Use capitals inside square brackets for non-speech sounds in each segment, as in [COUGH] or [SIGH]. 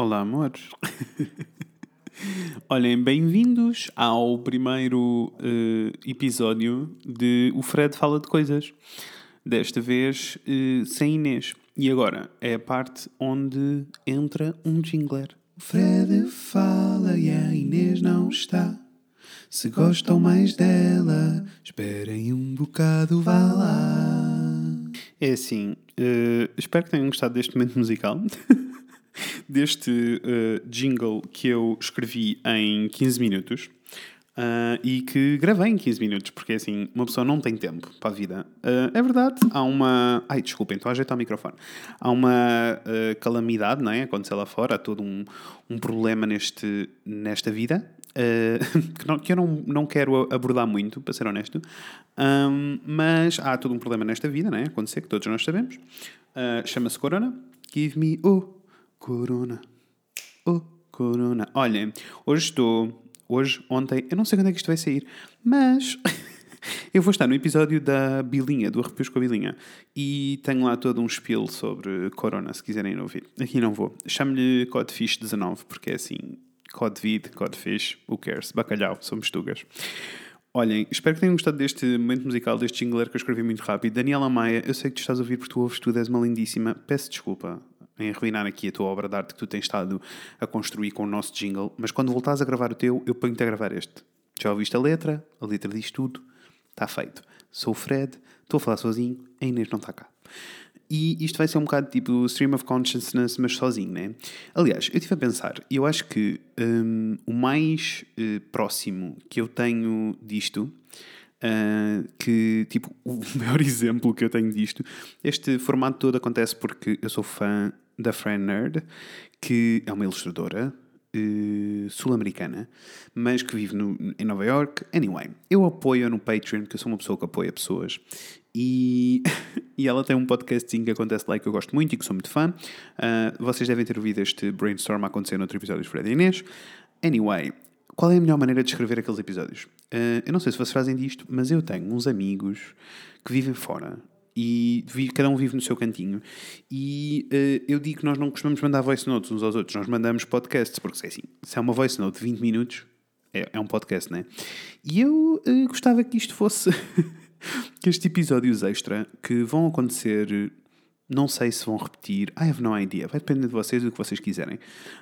Olá, amores. [LAUGHS] Olhem, bem-vindos ao primeiro uh, episódio de O Fred Fala de Coisas. Desta vez uh, sem Inês. E agora é a parte onde entra um jingler. O Fred fala e a Inês não está. Se gostam mais dela, esperem um bocado, vá lá. É assim, uh, espero que tenham gostado deste momento musical. [LAUGHS] deste uh, jingle que eu escrevi em 15 minutos. Uh, e que gravei em 15 minutos, porque assim, uma pessoa não tem tempo para a vida. Uh, é verdade, há uma. Ai, desculpem, estou a ajeitar o microfone. Há uma calamidade, não é? Aconteceu lá fora, há todo um, um problema neste, nesta vida. [LAUGHS] que, não, que eu não, não quero abordar muito, para ser honesto, um, mas há todo um problema nesta vida, não é? Acontecer, que todos nós sabemos. Chama-se Corona. Give me oh, Corona. Oh, Corona. Olhem, hoje estou. Hoje, ontem, eu não sei quando é que isto vai sair, mas [LAUGHS] eu vou estar no episódio da Bilinha, do Arrepios com a Bilinha, e tenho lá todo um spiel sobre Corona, se quiserem ouvir. Aqui não vou. Chamo-lhe Codfish 19, porque é assim, Codvid, Codfish, who cares? Bacalhau, somos tugas. Olhem, espero que tenham gostado deste momento musical, deste jingler que eu escrevi muito rápido. Daniela Maia, eu sei que tu estás a ouvir porque tu ouves tudo, és uma lindíssima. Peço desculpa em arruinar aqui a tua obra de arte que tu tens estado a construir com o nosso jingle, mas quando voltares a gravar o teu, eu ponho-te a gravar este. Já ouviste a letra? A letra diz tudo. Está feito. Sou o Fred, estou a falar sozinho, a Inês não está cá. E isto vai ser um bocado tipo stream of consciousness, mas sozinho, né? Aliás, eu estive a pensar, e eu acho que um, o mais uh, próximo que eu tenho disto Uh, que, tipo, [LAUGHS] o maior [LAUGHS] exemplo que eu tenho disto, este formato todo acontece porque eu sou fã da Fran Nerd, que é uma ilustradora uh, sul-americana, mas que vive no, em Nova York. Anyway, eu apoio no Patreon, porque eu sou uma pessoa que apoia pessoas. E, [LAUGHS] e ela tem um podcasting que acontece lá que eu gosto muito e que sou muito fã. Uh, vocês devem ter ouvido este brainstorm acontecer no outro episódio de Fred e Inês. Anyway, qual é a melhor maneira de escrever aqueles episódios? Uh, eu não sei se vocês fazem disto, mas eu tenho uns amigos que vivem fora e cada um vive no seu cantinho. E uh, eu digo que nós não costumamos mandar voice notes uns aos outros, nós mandamos podcasts, porque se é assim, se é uma voice note de 20 minutos, é, é um podcast, né? E eu uh, gostava que isto fosse. [LAUGHS] que estes episódios extra que vão acontecer não sei se vão repetir. I have no idea. Vai depender de vocês do que vocês quiserem.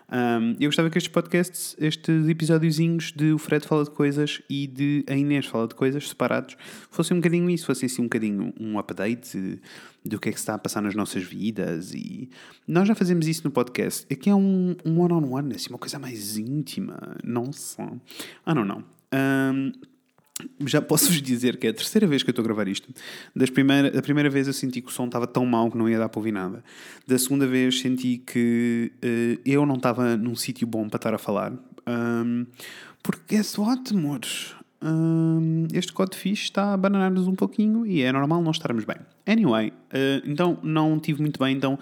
Um, eu gostava que estes podcasts, estes episódiozinhos de o Fred fala de coisas e de a Inês fala de coisas separados, fossem um bocadinho isso, fossem assim um bocadinho um update do que é que se está a passar nas nossas vidas. E nós já fazemos isso no podcast. Aqui é um, um one-on-one, -on -one, assim, uma coisa mais íntima. Não só. Ah, não, não. Um, já posso-vos dizer que é a terceira vez que eu estou a gravar isto. Das primeira, a primeira vez eu senti que o som estava tão mau que não ia dar para ouvir nada. Da segunda vez senti que uh, eu não estava num sítio bom para estar a falar. Um, porque guess what, amores? Um, este fixe está a bananar-nos um pouquinho e é normal não estarmos bem. Anyway, uh, então não tive muito bem, então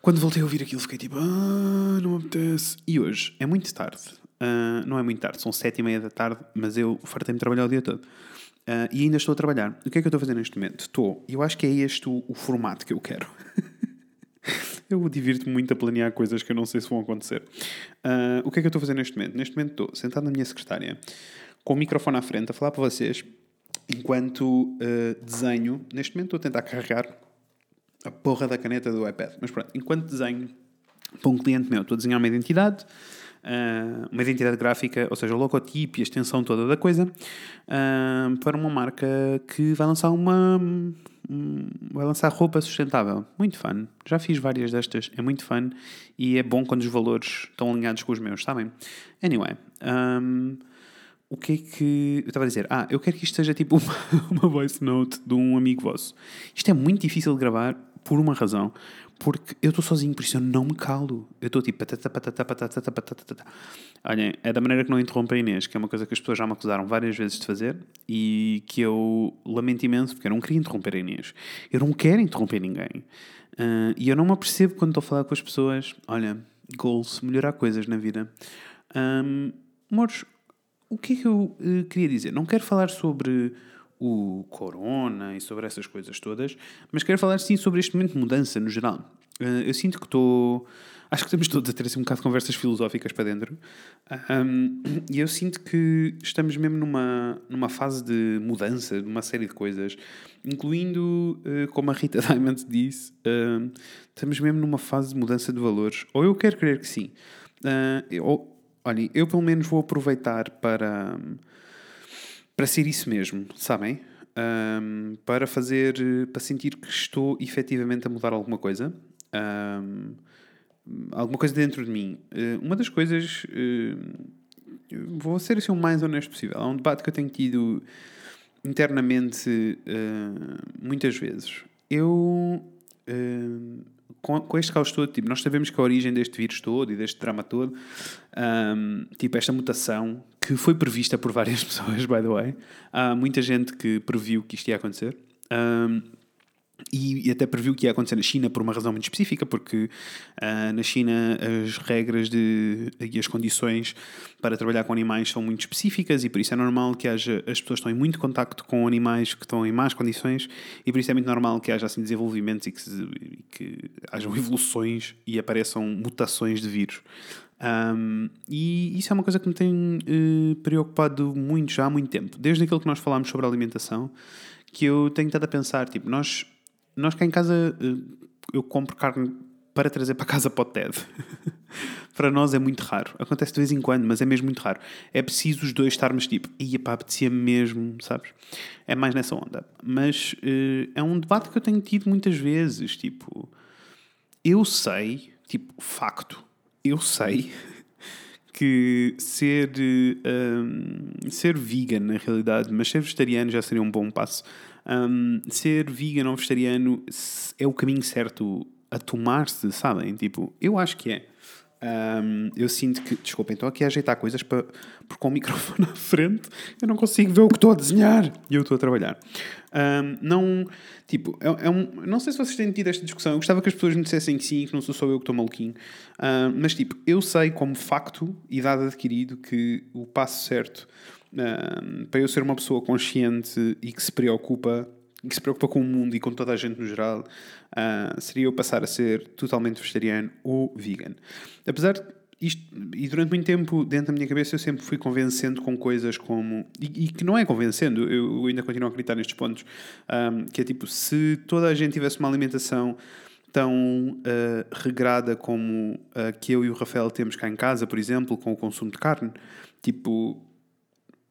quando voltei a ouvir aquilo fiquei tipo, ah, não me apetece. E hoje é muito tarde. Uh, não é muito tarde, são sete e meia da tarde, mas eu fartei-me trabalhar o dia todo. Uh, e ainda estou a trabalhar. O que é que eu estou a fazer neste momento? Estou, eu acho que é este o, o formato que eu quero. [LAUGHS] eu divirto-me muito a planear coisas que eu não sei se vão acontecer. Uh, o que é que eu estou a fazer neste momento? Neste momento estou sentado na minha secretária, com o microfone à frente, a falar para vocês, enquanto desenho. Neste momento estou a tentar carregar a porra da caneta do iPad. Mas pronto, enquanto desenho para um cliente meu, estou a desenhar uma identidade uh, uma identidade gráfica, ou seja, o logotipo e a extensão toda da coisa, uh, para uma marca que vai lançar uma. Um, vai lançar roupa sustentável. Muito fun. Já fiz várias destas, é muito fun e é bom quando os valores estão alinhados com os meus, sabem? Anyway. Um, o que é que. Eu estava a dizer, ah, eu quero que isto seja tipo [LAUGHS] uma, uma voice note de um amigo vosso. Isto é muito difícil de gravar por uma razão, porque eu estou sozinho, por isso eu não me calo. Eu estou tipo patata, patata, patata, patata. Olhem, é da maneira que não interrompo a Inês, que é uma coisa que as pessoas já me acusaram várias vezes de fazer e que eu lamento imenso, porque eu não queria interromper a Inês. Eu não quero interromper ninguém. Uh, e eu não me apercebo quando estou a falar com as pessoas. Olha, goals, melhorar coisas na vida. Um, amores, o que é que eu uh, queria dizer? Não quero falar sobre o corona e sobre essas coisas todas, mas quero falar sim sobre este momento de mudança no geral. Uh, eu sinto que estou acho que estamos todos a ter assim, um bocado de conversas filosóficas para dentro. Um, [CLEARS THROAT] e eu sinto que estamos mesmo numa, numa fase de mudança de uma série de coisas, incluindo, uh, como a Rita [LAUGHS] Diamond disse, estamos mesmo numa fase de mudança de valores. Ou eu quero crer que sim. Uh, ou, olhem, eu pelo menos vou aproveitar para, para ser isso mesmo, sabem? Um, para fazer, para sentir que estou efetivamente a mudar alguma coisa. Um, alguma coisa dentro de mim. Uh, uma das coisas, uh, vou ser assim o mais honesto possível. Há um debate que eu tenho tido internamente uh, muitas vezes. Eu, com, com, este caos todo, tipo, nós sabemos que a origem deste vírus todo e deste drama todo, um, tipo, esta mutação que foi prevista por várias [LAUGHS] pessoas, by the way, há muita gente que previu que isto ia acontecer. Um, e, e, até previu que ia acontecer na China por uma razão muito específica, porque uh, na China as regras de, e as condições para trabalhar com animais são muito específicas e por isso é normal que haja, as pessoas estão em muito contacto com animais que estão em más condições e por isso é muito normal que haja assim desenvolvimentos e que, e que hajam evoluções e apareçam mutações de vírus. Um, e isso é uma coisa que me tem uh, preocupado muito já há muito tempo, desde aquilo que nós falámos sobre alimentação, que eu tenho estado a pensar, tipo, nós nós cá em casa eh, eu compro carne para trazer para casa para o TED. [LAUGHS] para nós é muito raro. Acontece de vez em quando, mas é mesmo muito raro. É preciso os dois estarmos tipo, ia pá, apetecia mesmo, sabes? É mais nessa onda. Mas uh, é um debate que eu tenho tido muitas vezes. Tipo, eu sei, tipo, facto, eu sei [LAUGHS] que ser, uh, ser vegan na realidade, mas ser vegetariano já seria um bom passo um, ser vegan ou vegetariano é o caminho certo a tomar-se, sabem? Tipo, eu acho que é. Um, eu sinto que, desculpem, estou aqui a ajeitar coisas para, porque com o [LAUGHS] microfone à frente eu não consigo ver o que estou a desenhar e eu estou a trabalhar. Um, não, tipo, é, é, um, não sei se vocês têm tido esta discussão. Eu gostava que as pessoas me dissessem que sim, que não sou só eu que estou maluquinho. Um, mas, tipo, eu sei como facto e dado adquirido que o passo certo para eu ser uma pessoa consciente e que se preocupa que se preocupa com o mundo e com toda a gente no geral, uh, seria eu passar a ser totalmente vegetariano ou vegan. Apesar de isto, e durante muito tempo, dentro da minha cabeça, eu sempre fui convencendo com coisas como. E, e que não é convencendo, eu, ainda continuo a acreditar nestes pontos, um, que é tipo, se toda a gente tivesse uma alimentação tão uh, regrada como a que eu e o Rafael temos cá em casa, por exemplo, com o consumo de carne, tipo,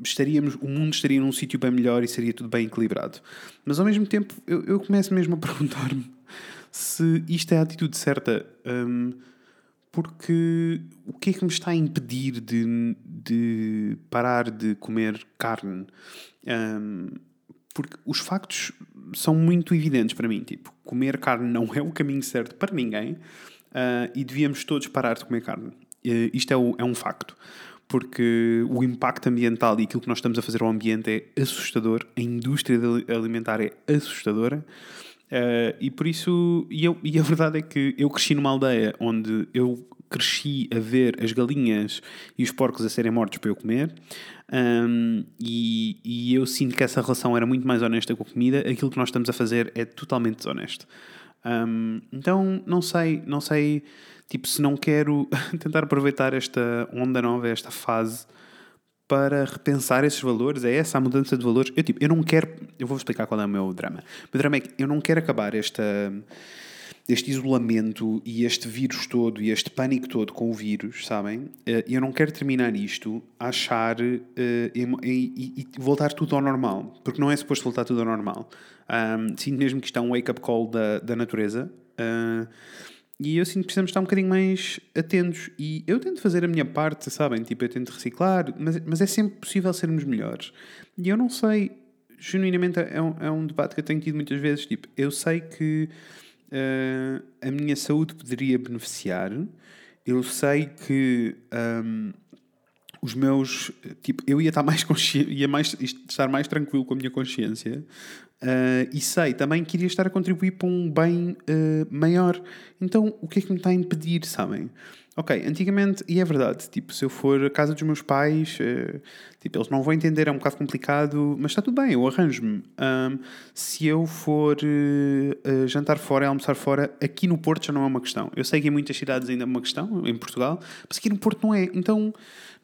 estaríamos, o mundo estaria num sítio bem melhor e seria tudo bem equilibrado. Mas ao mesmo tempo, eu, eu começo mesmo a [LAUGHS] perguntar-me se isto é a atitude certa. Um, porque o que é que me está a impedir de, de parar de comer carne? Um, porque os factos são muito evidentes para mim. Tipo, comer carne não é o caminho certo para ninguém uh, e devíamos todos parar de comer carne. Uh, isto é, o, é um facto porque o impacto ambiental e aquilo que nós estamos a fazer ao ambiente é assustador, a indústria alimentar é assustadora. Uh, e por isso, e, eu, e a [LAUGHS] verdade é que eu cresci numa aldeia onde eu cresci a ver as galinhas e os porcos a serem mortos para eu comer, um, e, e eu sinto que essa relação era muito mais honesta com a comida. Aquilo que nós estamos a fazer é totalmente desonesto. Um, então, não sei, não sei Tipo, se não quero [LAUGHS] tentar aproveitar esta onda nova, esta fase, para repensar esses valores, é essa a mudança de valores. Eu, tipo, eu não quero. Eu vou explicar qual é o meu drama. O meu drama é que eu não quero acabar esta, este isolamento e este vírus todo e este pânico todo com o vírus, sabem? Eh, e eu não quero terminar isto a achar uh, e, e, e, voltar tudo ao normal, porque não é suposto voltar tudo ao normal. Um, sinto mesmo que isto é um wake-up call da, da natureza. Uh, e eu sinto que precisamos estar um bocadinho mais atentos. E eu tento fazer a minha parte, sabem? Tipo, eu tento reciclar, mas, mas é sempre possível sermos melhores. E eu não sei, genuinamente, é um, é um debate que eu tenho tido muitas vezes. Tipo, eu sei que uh, a minha saúde poderia beneficiar, eu sei que. Um, os meus tipo eu ia estar mais [LAUGHS] consciente ia mais estar mais tranquilo com a minha consciência Uh, e sei também que iria estar a contribuir para um bem uh, maior. Então, o que é que me está a impedir, sabem? Ok, antigamente, e é verdade, tipo, se eu for à casa dos meus pais, uh, tipo, eles não vão entender, é um bocado complicado, mas está tudo bem, eu arranjo-me. Um, se eu for jantar fora almoçar fora, aqui no Porto já não é uma questão. Eu sei que em muitas cidades ainda é uma questão, em Portugal, mas aqui no Porto não é. Então,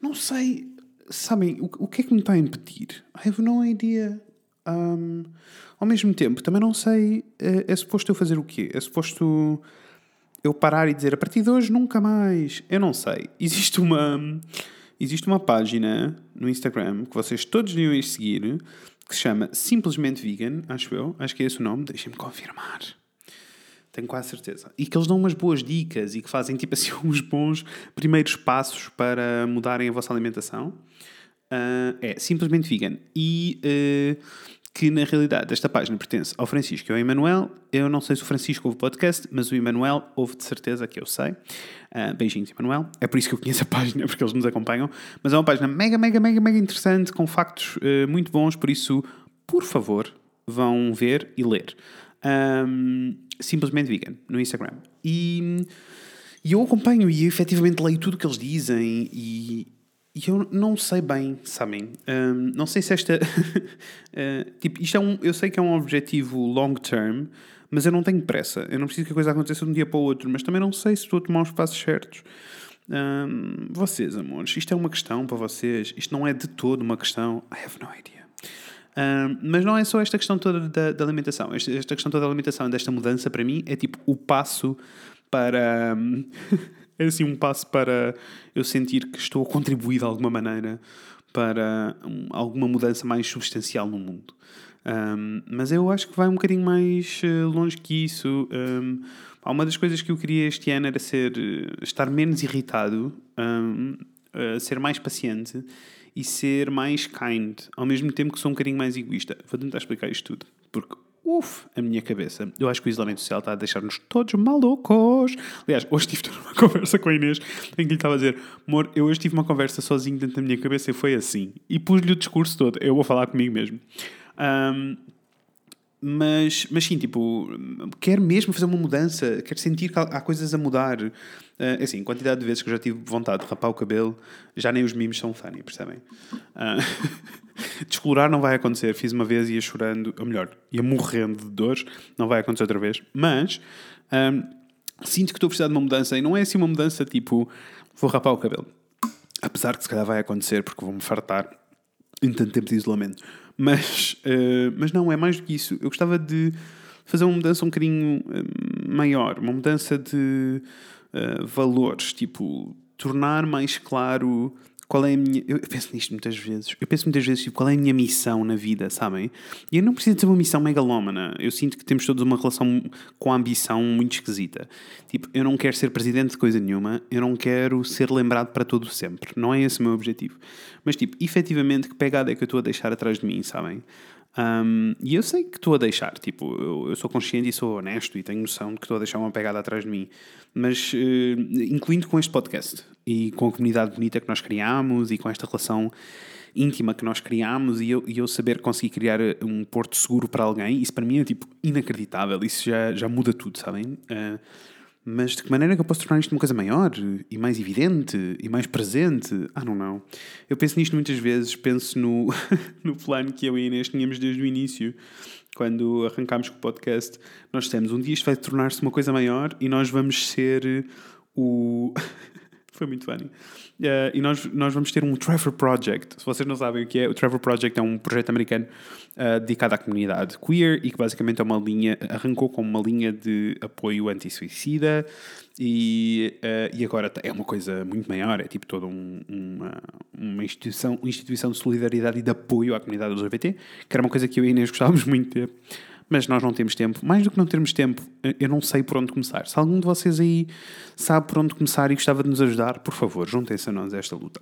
não sei, sabem, o, o que é que me está a impedir? I have no idea. Um, ao mesmo tempo, também não sei, é, é suposto eu fazer o quê? É suposto eu parar e dizer a partir de hoje nunca mais? Eu não sei. Existe uma, existe uma página no Instagram que vocês todos deviam ir seguir que se chama Simplesmente Vegan, acho eu, acho que é esse o nome, deixem-me confirmar. Tenho quase certeza. E que eles dão umas boas dicas e que fazem tipo assim [LAUGHS] uns bons primeiros passos para mudarem a vossa alimentação. Uh, é simplesmente vegan. E uh, que na realidade esta página pertence ao Francisco e ao Emanuel. Eu não sei se o Francisco ouve o podcast, mas o Emanuel ouve de certeza que eu sei. Uh, beijinhos, Emanuel. É por isso que eu conheço a página, [LAUGHS] porque eles nos acompanham. Mas é uma página mega, mega, mega, mega interessante, com factos muito bons, por isso, por favor, vão ver e ler. Um, simplesmente vegan no Instagram. E, e eu acompanho e efetivamente leio tudo o que eles dizem e, e eu não sei bem, sabem? Um, não sei se esta. uh, [LAUGHS] tipo, isto é um. Eu sei que é um objetivo long term, mas eu não tenho pressa. Eu não preciso que a coisa aconteça de um dia para o outro, mas também não sei se estou a tomar os passos certos. Um, vocês, amores, isto é uma questão para vocês. Isto não é de todo uma questão. I have no idea. Um, mas não é só esta questão toda da, da alimentação. Esta, esta, questão toda da alimentação, desta mudança, para mim, é tipo o passo para. [LAUGHS] É assim um passo para eu sentir que estou a contribuir de alguma maneira para um, alguma mudança mais substancial no mundo. Um, mas eu acho que vai um bocadinho mais uh, longe que isso. Um, uma das coisas que eu queria este ano era ser, uh, estar menos irritado, um, uh, ser mais paciente e ser mais kind, ao mesmo tempo que sou um bocadinho mais egoísta. Vou tentar explicar isto tudo, porque Uf, a minha cabeça. Eu acho que o isolamento social está a deixar-nos todos malucos. Aliás, hoje tive [LAUGHS] uma conversa com a Inês em que lhe estava a dizer: Amor, eu hoje tive uma conversa sozinho dentro da minha cabeça e foi assim. E pus-lhe o discurso todo. Eu vou falar comigo mesmo. Um, mas, mas sim, tipo, quero mesmo fazer uma mudança, quero sentir que há, coisas a mudar. Uh, assim, quantidade de vezes que eu já tive vontade de rapar o cabelo, já nem os mimos são funny, percebem? [LAUGHS] Uh, descolorar não vai acontecer. Fiz uma vez e ia chorando, ou melhor, ia morrendo de dores, não vai acontecer outra vez. Mas um, sinto que estou a precisar de uma mudança e não é assim uma mudança tipo, vou rapar o cabelo. Apesar que se calhar vai acontecer porque vou-me fartar em tanto tempo de isolamento. Mas, uh, mas não, é mais do que isso. Eu gostava de fazer uma mudança um bocadinho uh, maior, uma mudança de uh, valores, tipo, tornar mais claro qual é a minha. Eu penso nisto muitas vezes. Eu penso muitas vezes, tipo, qual é a minha missão na vida, sabem? E eu não preciso ter uma missão megalómana. Eu sinto que temos todos uma relação com a ambição muito esquisita. Tipo, eu não quero ser presidente de coisa nenhuma, eu não quero ser lembrado para todo sempre. Não é esse o meu objetivo. Mas, tipo, efetivamente, que pegada é que eu estou a deixar atrás de mim, sabem? Um, e eu sei que estou a deixar, tipo, eu, eu, sou consciente e sou honesto e tenho noção de que estou a deixar uma pegada atrás de mim, mas uh, incluindo com este podcast e com a comunidade bonita que nós criamos e com esta relação íntima que nós criamos e eu, e eu saber conseguir criar um porto seguro para alguém, isso para mim é tipo inacreditável, isso já, já muda tudo, sabem? Uh, mas de que maneira é que eu posso tornar isto uma coisa maior e mais evidente e mais presente? Ah, não, não. Eu penso nisto muitas vezes, penso no, [LAUGHS] no plano que eu e a Inês tínhamos desde o início, quando arrancámos com o podcast. Nós dissemos: um dia isto vai tornar-se uma coisa maior e nós vamos ser o. [LAUGHS] Foi muito funny. Uh, e nós, nós vamos ter um Trevor Project. Se vocês não sabem o que é, o Trevor Project é um projeto americano uh, dedicado à comunidade queer e que basicamente é uma linha, arrancou com uma linha de apoio anti-suicida e, uh, e agora é uma coisa muito maior, é tipo toda um, uma, uma, instituição, uma instituição de solidariedade e de apoio à comunidade LGBT, que era uma coisa que eu e Inês gostávamos muito de ter mas nós não temos tempo. Mais do que não termos tempo, eu não sei por onde começar. Se algum de vocês aí sabe por onde começar e gostava de nos ajudar, por favor, juntem-se a nós a esta luta.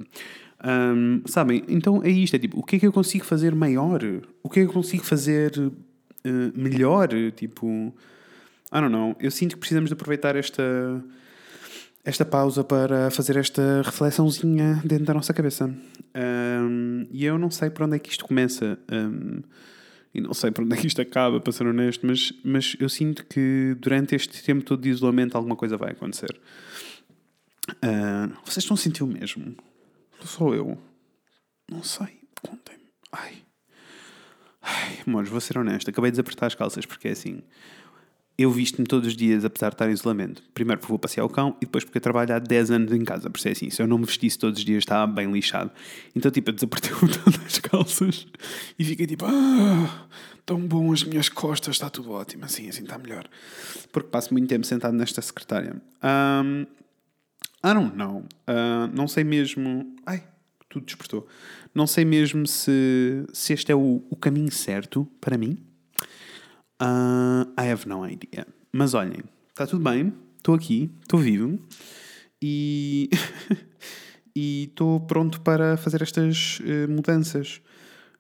Um, sabem? Então é isto: é tipo, o que é que eu consigo fazer maior? O que é que eu consigo fazer uh, melhor? Tipo, I don't know. Eu sinto que precisamos de aproveitar esta esta pausa para fazer esta reflexãozinha dentro da nossa cabeça. Um, e eu não sei por onde é que isto começa. Um, e não sei para onde é que isto acaba, para ser honesto, mas, mas eu sinto que durante este tempo todo de isolamento alguma coisa vai acontecer. Uh, vocês estão a sentir o mesmo? Sou eu? Não sei, contem-me. Ai. Ai, amores, vou ser honesto. Acabei de desapertar as calças porque é assim eu visto-me todos os dias, apesar de estar em isolamento. Primeiro porque vou passear o cão e depois porque eu trabalho há 10 anos em casa. Por é assim, se eu não me vestisse todos os dias estava bem lixado. Então, tipo, eu desapertei [LAUGHS] todas as calças e fiquei tipo, ah, tão bom as minhas costas, está tudo ótimo. Assim, assim está melhor. Porque passo muito tempo sentado nesta secretária. Um, I don't know. Uh, não sei mesmo. Ai, tudo despertou. Não sei mesmo se, se este é o, o caminho certo para mim Uh, I have no idea. Mas olhem, está tudo bem, estou aqui, estou vivo e [LAUGHS] estou pronto para fazer estas uh, mudanças.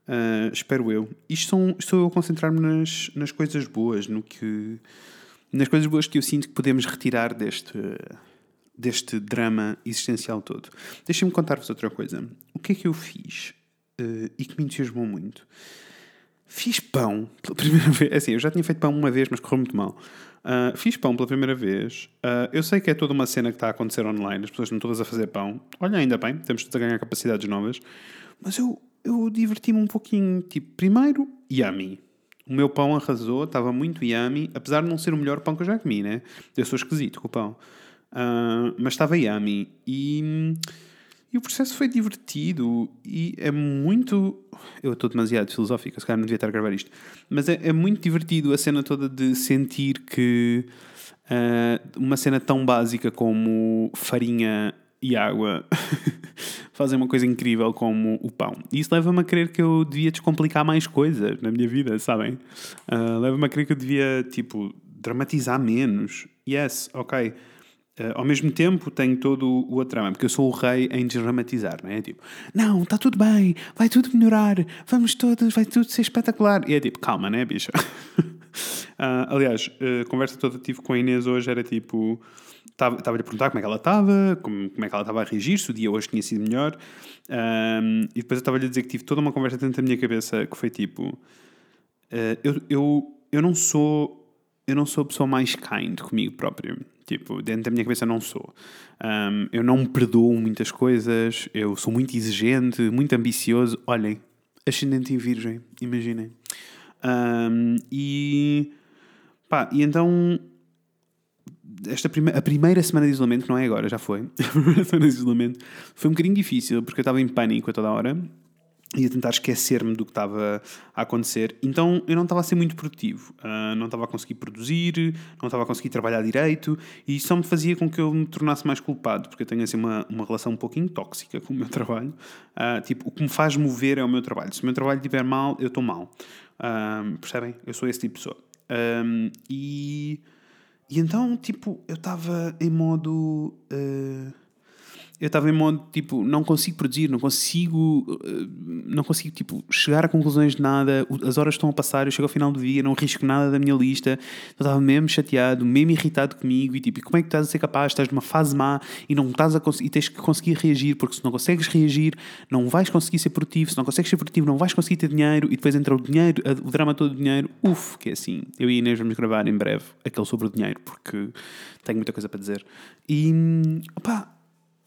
Uh, espero eu. Isto são, estou a concentrar-me nas, nas coisas boas, no que, nas coisas boas que eu sinto que podemos retirar deste, deste drama existencial todo. Deixem-me contar-vos outra coisa. O que é que eu fiz uh, e que me entusiasmou muito? Fiz pão pela [LAUGHS] primeira vez. É assim, eu já tinha feito pão uma vez, mas correu muito mal. Uh, fiz pão pela primeira vez. Uh, eu sei que é toda uma cena que está a acontecer online, as pessoas estão todas a fazer pão. Olha, ainda bem, temos a ganhar capacidades novas. Mas eu, eu diverti-me um pouquinho. Tipo, primeiro, yummy. O meu pão arrasou, estava muito yummy, apesar de não ser o melhor pão que eu já comi, né? Eu sou esquisito com o pão. Uh, mas estava yummy. E e o processo foi divertido e é muito. Eu estou demasiado filosófico, se calhar não devia estar a gravar isto. Mas é, é muito divertido a cena toda de sentir que uh, uma cena tão básica como farinha e água [LAUGHS] fazem uma coisa incrível como o pão. E isso leva-me a crer que eu devia descomplicar mais coisas na minha vida, sabem? Uh, leva-me a crer que eu devia, tipo, dramatizar menos. Yes, ok Uh, ao mesmo tempo tenho todo o, o trama, porque eu sou o rei em desdramatizar, não é? Tipo, não, está tudo bem, vai tudo melhorar, vamos todos, vai tudo ser espetacular. E é tipo, calma, né, bicha? [LAUGHS] uh, aliás, a conversa toda que tive com a Inês hoje era tipo, estava-lhe a perguntar como é que ela estava, como, como é que ela estava a reagir, se o dia hoje tinha sido melhor. E depois eu estava-lhe a dizer que tive toda uma conversa dentro da minha cabeça que foi tipo, uh, eu, eu, eu não sou eu não sou a pessoa mais kind comigo próprio. Tipo, dentro da minha cabeça não sou. Um, eu não perdoo muitas coisas, eu sou muito exigente, muito ambicioso. Olhem, ascendente em virgem, imaginem. Um, e pá, e então esta prime a primeira semana de isolamento, que não é agora, já foi, [LAUGHS] a primeira semana de isolamento foi um bocadinho difícil porque eu estava em pânico a toda hora e a tentar esquecer-me do que estava a acontecer. Então eu não estava a ser muito produtivo, uh, não estava a conseguir produzir, não estava a conseguir trabalhar direito e isso só me fazia com que eu me tornasse mais culpado, porque eu tenho assim uma, uma relação um pouquinho tóxica com o meu [LAUGHS] trabalho. Uh, tipo, o que me faz mover é o meu trabalho. Se o meu trabalho estiver mal, eu estou mal. Uh, percebem? Eu sou esse tipo de pessoa. e, e então, tipo, eu estava em modo eu estava em modo tipo, não consigo produzir, não consigo, eh, não consigo tipo, chegar a conclusões de nada, as horas estão a passar, eu chego ao final do dia, não risco nada da minha lista, eu estava mesmo chateado, mesmo irritado comigo e tipo, como é que estás a ser capaz? Estás numa fase má e não estás a e tens que conseguir reagir, porque se não consegues reagir, não vais conseguir ser produtivo, se não consegues ser produtivo, não vais conseguir ter dinheiro e depois entra o dinheiro, o drama todo do dinheiro, uff, que é assim. Eu e Inês vamos gravar em breve aquele sobre o dinheiro, porque tenho muita coisa para dizer. E opá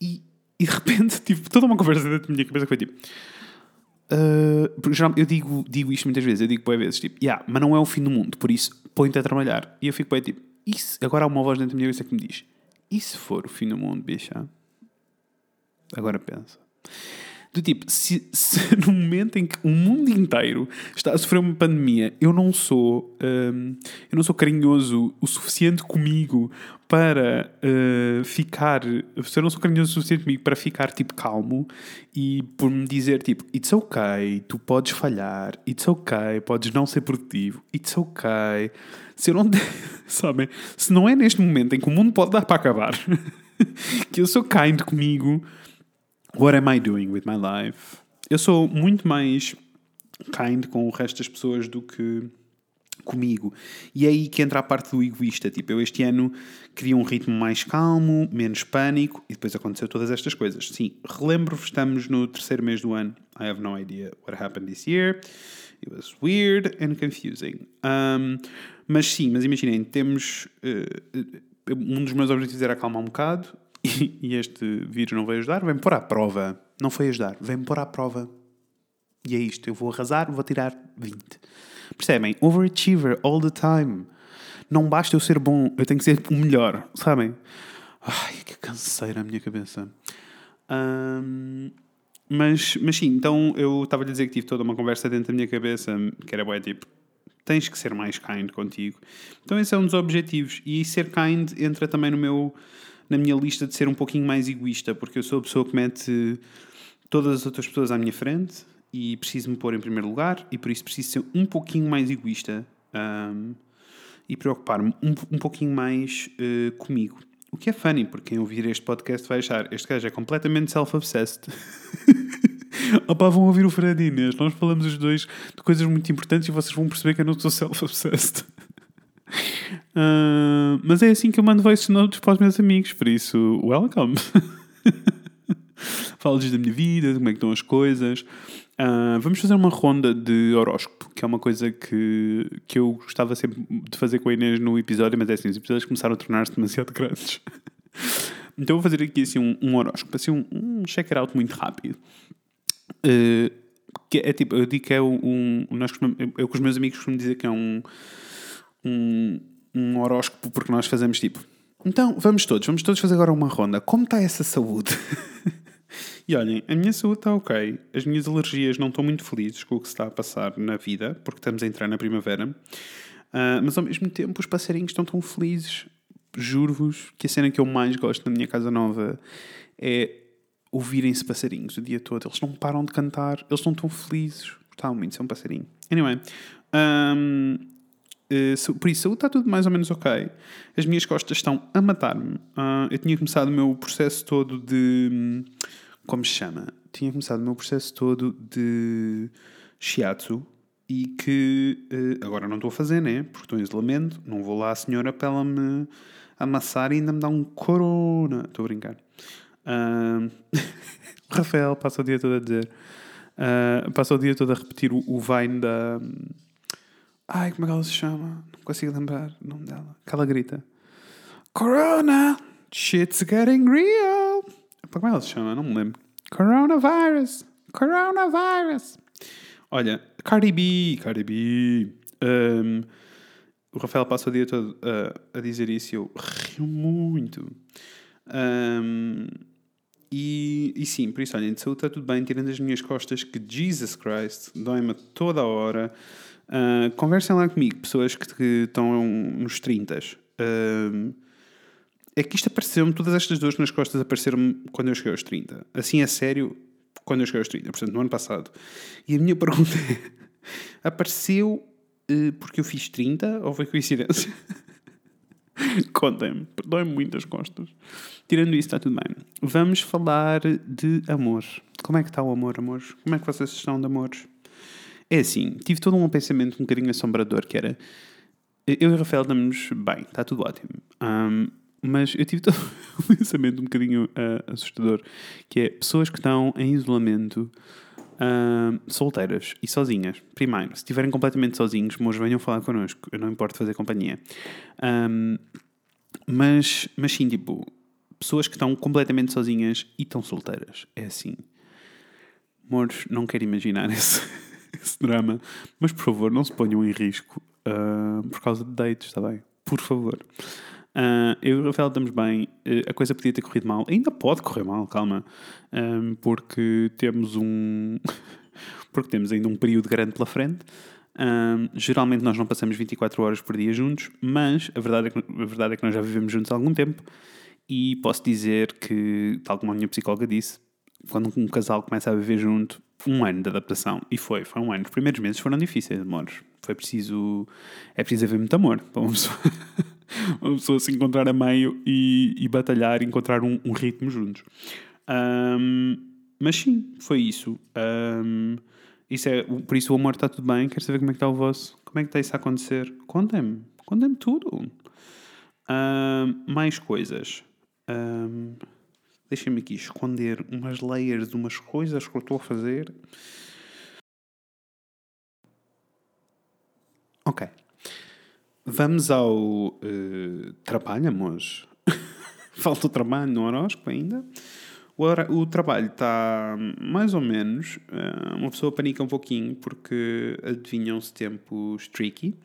e, e de repente, [LAUGHS] tipo, toda uma conversa dentro da minha cabeça que foi tipo. Uh, eu digo, digo isto muitas vezes, eu digo boas vezes, tipo, yeah, mas não é o fim do mundo, por isso põe-te a trabalhar. E eu fico bem tipo, isso, agora há uma voz dentro da minha cabeça que me diz: e se for o fim do mundo, bicha? Agora pensa. Do tipo, se, se [LAUGHS] no momento em que o mundo inteiro está a sofrer uma pandemia, eu não sou, um, eu não sou carinhoso o suficiente comigo para uh, ficar, se eu não sou carinhoso o suficiente comigo para ficar tipo calmo e por me dizer tipo, it's ok, tu podes falhar, it's ok, podes não ser produtivo, it's ok. Se eu não, [LAUGHS] sabem, se não é neste momento em que o mundo pode dar para acabar, [LAUGHS] que eu sou kind comigo What am I doing with my life? Eu sou muito mais kind com o resto das pessoas do que comigo. E é aí que entra a parte do egoísta. Tipo, eu este ano queria um ritmo mais calmo, menos pânico, e depois aconteceu todas estas coisas. Sim, relembro-vos, estamos no terceiro mês do ano. I have no idea what happened this year. It was weird and confusing. Um, mas sim, mas imaginem, temos. Uh, um dos meus objetivos era acalmar um bocado [LAUGHS] e, e este vírus não veio ajudar. Vem-me pôr à prova. Não foi ajudar, vem-me pôr à prova. E é isto. Eu vou arrasar, vou tirar 20. Percebem? Overachiever all the time. Não basta eu ser bom, eu tenho que ser o melhor, sabem? Ai, que canseira a minha cabeça. Um, mas, mas sim, então eu estava a dizer que tive toda uma conversa dentro da minha cabeça que era boa, tipo, tens que ser mais kind contigo. Então esse é um dos objetivos. E ser kind entra também no meu, na minha lista de ser um pouquinho mais egoísta, porque eu sou a pessoa que mete todas as outras pessoas à minha frente e preciso me pôr em primeiro lugar e por isso preciso ser um pouquinho mais egoísta um, e preocupar-me um, um pouquinho mais uh, comigo. O que é funny, porque quem ouvir este podcast vai achar este gajo é completamente self-obsessed. [LAUGHS] Opa, vão ouvir o Inês. Nós falamos os dois de coisas muito importantes e vocês vão perceber que eu não sou self-obsessed. Uh, mas é assim que eu mando voice notes para os meus amigos, por isso, welcome. [LAUGHS] Falo-lhes da minha vida, como é que estão as coisas. Uh, vamos fazer uma ronda de horóscopo, que é uma coisa que, que eu gostava sempre de fazer com a Inês no episódio, mas é assim, os episódios começaram a tornar-se demasiado [LAUGHS] grandes. então vou fazer aqui assim um, um horóscopo, assim um, um check-out muito rápido. Uh, que é tipo, eu digo que é um. nós eu com os meus amigos costumo dizer que é um, um, um horóscopo porque nós fazemos tipo. Então, vamos todos, vamos todos fazer agora uma ronda. Como está essa saúde? [LAUGHS] E olhem, a minha saúde está ok, as minhas alergias não estão muito felizes com o que se está a passar na vida, porque estamos a entrar na primavera, uh, mas ao mesmo tempo os passarinhos estão tão felizes. Juro-vos que a cena que eu mais gosto na minha casa nova é ouvirem-se passarinhos o dia todo. Eles não param de cantar, eles estão tão felizes. Está muito, é um passarinho. Anyway, um, uh, por isso, saúde está tudo mais ou menos ok. As minhas costas estão a matar-me. Uh, eu tinha começado o meu processo todo de como se chama? Tinha começado o meu processo todo de shiatsu e que uh, agora não estou a fazer, né? Porque estou em isolamento, não vou lá, a senhora pela me amassar e ainda me dá um corona. Estou a brincar. Uh, [LAUGHS] Rafael passa o dia todo a dizer. Uh, passa o dia todo a repetir o, o Vine da. Ai, como é que ela se chama? Não consigo lembrar o nome dela. Que ela grita: Corona! Shit's getting real! Como é que ela se chama? Não me lembro. Coronavirus! Coronavirus! Olha, Cardi B, Cardi B. Um, o Rafael passa o dia todo a, a dizer isso e eu rio muito. Um, e, e sim, por isso, olhem, de saúde está tudo bem, tirando as minhas costas, que Jesus Christ, dói-me toda a hora. Uh, conversem lá comigo, pessoas que, que estão nos 30. Um, é que isto apareceu-me, todas estas dores nas costas apareceram-me quando eu cheguei aos 30. Assim a sério, quando eu cheguei aos 30, portanto, no ano passado. E a minha [LAUGHS] pergunta é: apareceu uh, porque eu fiz 30 ou foi coincidência? [LAUGHS] Contem-me, perdoem-me muito as costas. Tirando isso, está tudo bem. Vamos falar de amor. Como é que está o amor, amores? Como é que vocês estão de amores? É assim, tive todo um pensamento um bocadinho assombrador que era. Eu e o Rafael estamos bem, está tudo ótimo. Um, mas eu tive [LAUGHS] todo um pensamento um bocadinho uh, assustador, que é pessoas que estão em isolamento uh, solteiras e sozinhas. Primeiro, se estiverem completamente sozinhos, meus venham falar connosco, eu não importo fazer companhia. Um, mas, mas sim, tipo, pessoas que estão completamente sozinhas e estão solteiras. É assim. Amores, não quero imaginar [LAUGHS] esse, esse drama, mas por favor, não se ponham em risco uh, por causa de dates, está bem? Por favor. Uh, eu e o Rafael estamos bem. Uh, a coisa podia ter corrido mal. Ainda pode correr mal, calma. Porque temos um. [LAUGHS] porque temos ainda um período grande pela frente. Geralmente nós não passamos 24 horas por dia juntos, mas a verdade, é que, a verdade é que nós já vivemos juntos há algum tempo e posso dizer que, tal como a minha psicóloga disse, quando um casal começa a viver junto, um ano de adaptação. E foi, foi um ano. Os primeiros meses foram difíceis, amores. Foi preciso. É preciso haver muito amor para uma pessoa, [LAUGHS] uma pessoa se encontrar a meio e, e batalhar e encontrar um, um ritmo juntos. Um, mas sim, foi isso. Um, isso é, por isso o amor está tudo bem. Quero saber como é que está o vosso. Como é que está isso a acontecer? Contem-me. Contem-me tudo. mais coisas. Deixem-me aqui esconder umas layers de umas coisas que eu estou a fazer. Ok. Vamos ao uh, trabalho, amores. [LAUGHS] Falta o trabalho no horóscopo ainda. O, o trabalho está mais ou menos. Uh, uma pessoa panica um pouquinho porque adivinham-se tempos tricky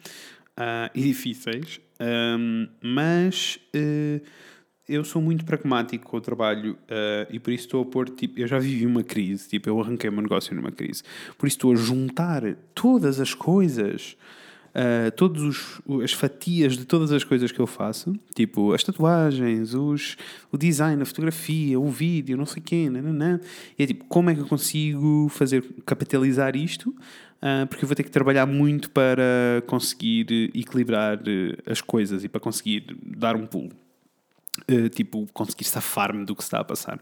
uh, e difíceis. Um, mas uh, eu sou muito pragmático com o trabalho e por isso estou a pôr. Tipo, eu já vivi uma crise. Tipo, eu arranquei o meu negócio numa crise. Por isso estou a juntar todas as coisas uh, todas as fatias de todas as coisas que eu faço, tipo as tatuagens, os, o design, a fotografia, o vídeo, não sei quê, nananã. e é tipo, como é que eu consigo fazer, capitalizar isto? Uh, porque eu vou ter que trabalhar muito para conseguir equilibrar uh, as coisas e para conseguir dar um pulo. Uh, tipo, conseguir safar-me do que está a passar.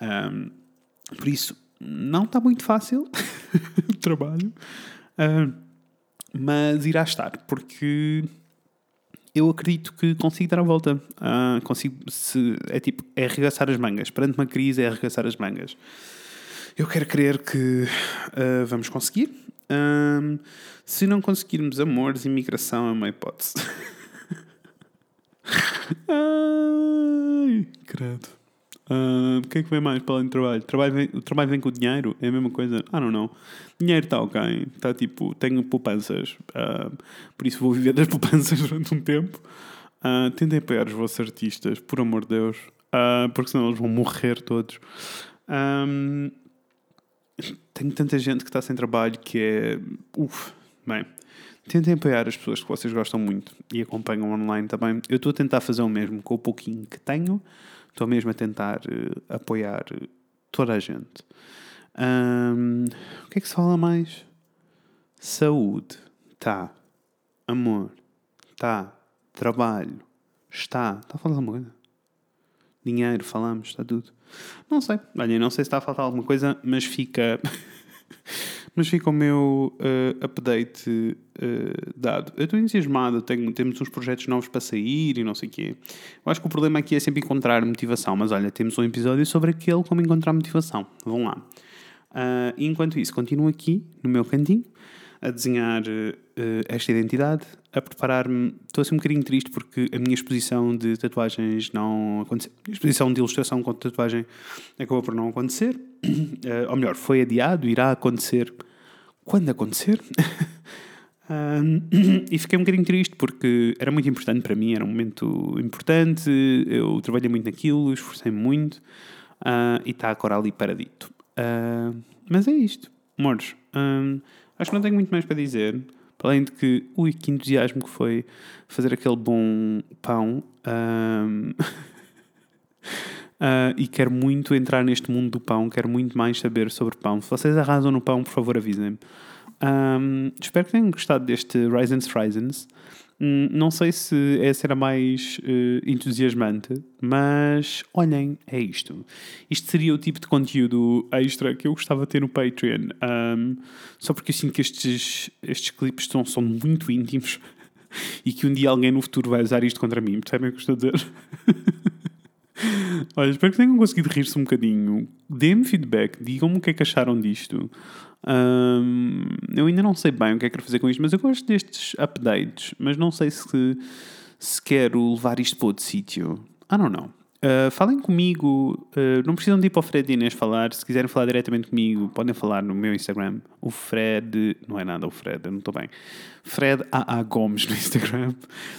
Um, por isso, não está muito fácil [LAUGHS] o trabalho. Uh, mas irá estar, porque eu acredito que consigo dar a volta. Uh, consigo, se, é tipo, é arregaçar as mangas. Perante uma crise, é arregaçar as mangas. Eu quero crer que uh, vamos conseguir. Uh, se não conseguirmos amores, imigração é uma hipótese. [LAUGHS] Ai, credo. Uh, o que é que vem mais para além do trabalho? trabalho vem, o trabalho vem com o dinheiro? É a mesma coisa? Ah, não, não. Dinheiro está ok. Está tipo, tenho poupanças. Uh, por isso vou viver das [LAUGHS] poupanças durante um tempo. Uh, tentem apoiar os vossos artistas, por amor de Deus. Uh, porque senão eles vão morrer todos. Um, tenho tanta gente que está sem trabalho que é. Uf, bem. Tentem apoiar as pessoas que vocês gostam muito e acompanham online também. Eu estou a tentar fazer o mesmo com o pouquinho que tenho. Estou mesmo a tentar uh, apoiar eh, toda a gente. Um, o que é que se fala mais? Saúde. Tá. Amor. Tá. Trabalho. Está. Está a falar alguma coisa? Dinheiro, falamos, está tudo. Não sei. Olha, não sei se está a faltar alguma coisa, mas fica. [LAUGHS] Mas fica o meu uh, update uh, dado. Eu estou entusiasmado, tenho, temos uns projetos novos para sair e não sei o quê. Eu acho que o problema aqui é sempre encontrar motivação, mas olha, temos um episódio sobre aquele como encontrar motivação. Vão lá. Uh, enquanto isso, continuo aqui no meu cantinho a desenhar uh, esta identidade, a preparar-me. Estou a ser um bocadinho triste porque a minha exposição de tatuagens não aconteceu. A exposição de ilustração com tatuagem acabou por não acontecer. Uh, [CLEARS THROAT] ou melhor, foi adiado, irá acontecer quando acontecer. [LAUGHS] [CLEARS THROAT] e fiquei um bocadinho triste porque era muito importante para mim, era um momento importante. Eu trabalhei muito naquilo, esforcei-me muito uh, e está agora ali paradito. mas é isto, amores. Acho que não tenho muito mais para dizer. Além de que, ui, que entusiasmo que foi fazer aquele bom pão. Um, uh, [LAUGHS] ah, e quero muito entrar neste mundo do pão, quero muito mais saber sobre pão. Se vocês arrasam no pão, por favor avisem-me. Um, espero que tenham gostado deste Risens Frisens. Hum, não sei se essa era mais uh, entusiasmante, mas olhem, é isto. Isto seria o tipo de conteúdo extra que eu gostava de ter no Patreon. Um, só porque eu sinto que estes, estes clipes são, são muito íntimos [LAUGHS] e que um dia alguém no futuro vai usar isto contra mim. Percebem o que estou a dizer? [LAUGHS] [LAUGHS] Olha, espero que tenham conseguido rir-se um bocadinho. Dê-me feedback, digam-me o que é que acharam disto. Um, eu ainda não sei bem o que é que quero fazer com isto, mas eu gosto destes updates. Mas não sei se, se quero levar isto para outro sítio. I don't know. Uh, falem comigo, uh, não precisam de ir para o Fred e Inês falar. Se quiserem falar diretamente comigo, podem falar no meu Instagram. O Fred, não é nada o Fred, eu não estou bem. Fred AA Gomes no [LAUGHS] Instagram.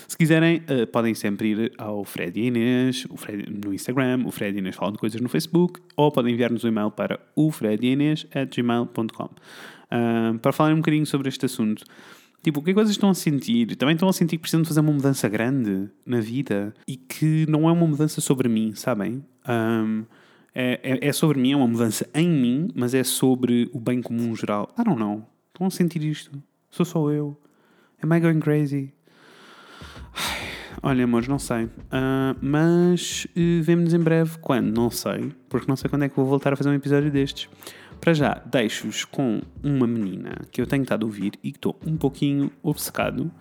Se quiserem, uh, podem sempre ir ao Fred e Inês o Fred, no Instagram. O Fred e Inês falam de coisas no Facebook. Ou podem enviar-nos um e-mail para o gmail.com para falar um bocadinho sobre este assunto. Tipo, o que é que vocês estão a sentir? Também estão a sentir que precisam de fazer uma mudança grande na vida e que não é uma mudança sobre mim, sabem? Um, é, é, é, sobre mim, é uma mudança em mim, mas é sobre o bem comum geral. I don't know. Estão a sentir isto? Sou só eu? Am I going crazy? Olha, amores, não sei. Uh, mas uh, vemo-nos em breve. Quando? Não sei. Porque não sei quando é que vou voltar a fazer um episódio destes. Para já, deixo-vos com uma menina que eu tenho estado a ouvir e que estou um pouquinho obcecado.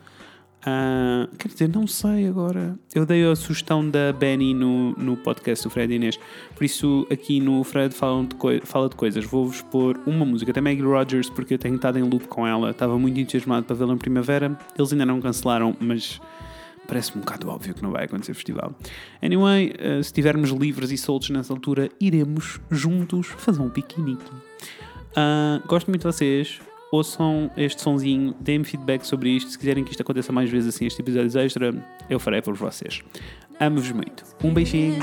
Uh, quer dizer, não sei agora. Eu dei a sugestão da Benny no, no podcast do Fred Inês. Por isso, aqui no Fred fala de, fala de coisas. Vou-vos pôr uma música da Maggie Rogers, porque eu tenho estado em loop com ela. Estava muito entusiasmado para vê-la em primavera. Eles ainda não cancelaram, mas parece-me um bocado óbvio que não vai acontecer festival. Anyway, uh, se estivermos livres e soltos nessa altura, iremos juntos fazer um piquenique. Uh, gosto muito de vocês ouçam este sonzinho, deem-me feedback sobre isto. Se quiserem que isto aconteça mais vezes assim, estes episódios extra, eu farei por vocês. Amo-vos muito. Um beijinho.